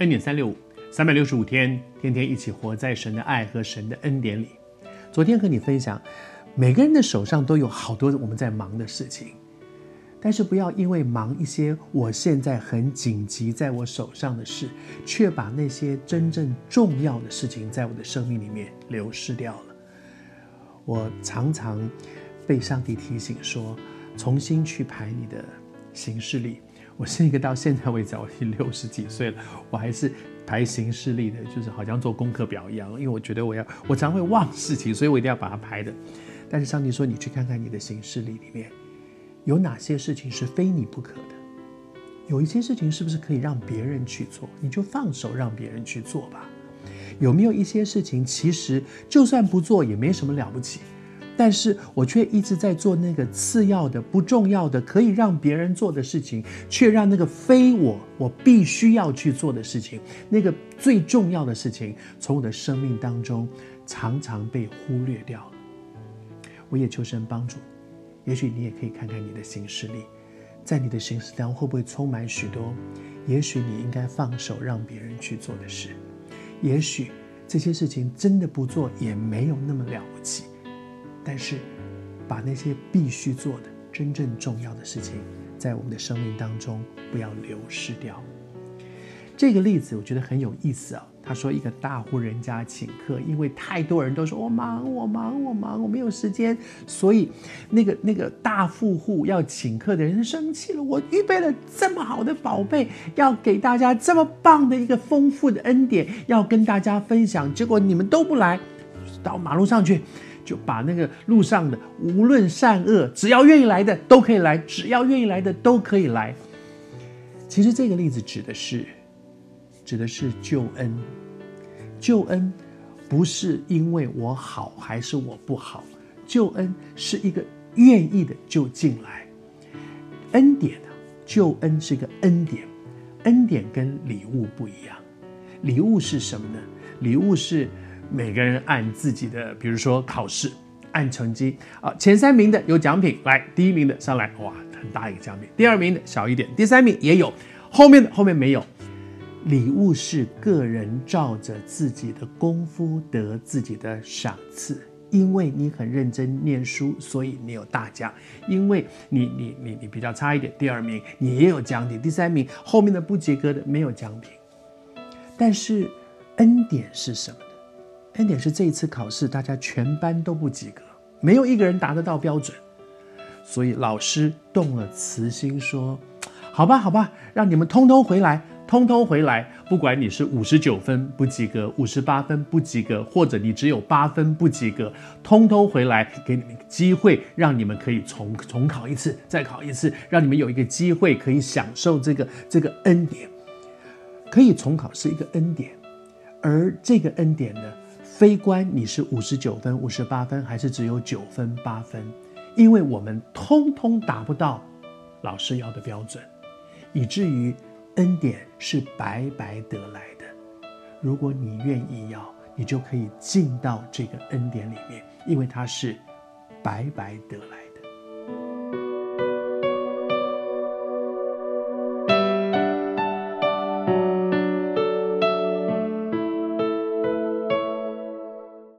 恩典三六五，三百六十五天，天天一起活在神的爱和神的恩典里。昨天和你分享，每个人的手上都有好多我们在忙的事情，但是不要因为忙一些我现在很紧急在我手上的事，却把那些真正重要的事情在我的生命里面流失掉了。我常常被上帝提醒说，重新去排你的行事历。我是一个到现在为止，我已经六十几岁了，我还是排行事历的，就是好像做功课表一样。因为我觉得我要，我常会忘事情，所以我一定要把它排的。但是上帝说，你去看看你的行事历里面，有哪些事情是非你不可的？有一些事情是不是可以让别人去做？你就放手让别人去做吧。有没有一些事情，其实就算不做也没什么了不起？但是我却一直在做那个次要的、不重要的、可以让别人做的事情，却让那个非我我必须要去做的事情，那个最重要的事情，从我的生命当中常常被忽略掉了。我也求神帮助，也许你也可以看看你的行事历，在你的行事当中会不会充满许多，也许你应该放手让别人去做的事，也许这些事情真的不做也没有那么了不起。但是，把那些必须做的、真正重要的事情，在我们的生命当中不要流失掉。这个例子我觉得很有意思啊。他说，一个大户人家请客，因为太多人都说我忙、我忙、我忙，我没有时间，所以那个那个大富户要请客的人生气了。我预备了这么好的宝贝，要给大家这么棒的一个丰富的恩典，要跟大家分享，结果你们都不来，到马路上去。就把那个路上的无论善恶，只要愿意来的都可以来，只要愿意来的都可以来。其实这个例子指的是，指的是救恩。救恩不是因为我好还是我不好，救恩是一个愿意的就进来。恩典啊，救恩是一个恩典，恩典跟礼物不一样。礼物是什么呢？礼物是。每个人按自己的，比如说考试，按成绩啊，前三名的有奖品，来，第一名的上来，哇，很大一个奖品，第二名的小一点，第三名也有，后面的后面没有。礼物是个人照着自己的功夫得自己的赏赐，因为你很认真念书，所以你有大奖；因为你你你你比较差一点，第二名你也有奖品，第三名后面的不及格的没有奖品。但是恩典是什么？恩典是这一次考试，大家全班都不及格，没有一个人达得到标准，所以老师动了慈心，说：“好吧，好吧，让你们通通回来，通通回来。不管你是五十九分不及格，五十八分不及格，或者你只有八分不及格，通通回来，给你们机会，让你们可以重重考一次，再考一次，让你们有一个机会可以享受这个这个恩典。可以重考是一个恩典，而这个恩典呢？”非关你是五十九分、五十八分，还是只有九分、八分，因为我们通通达不到老师要的标准，以至于恩典是白白得来的。如果你愿意要，你就可以进到这个恩典里面，因为它是白白得来。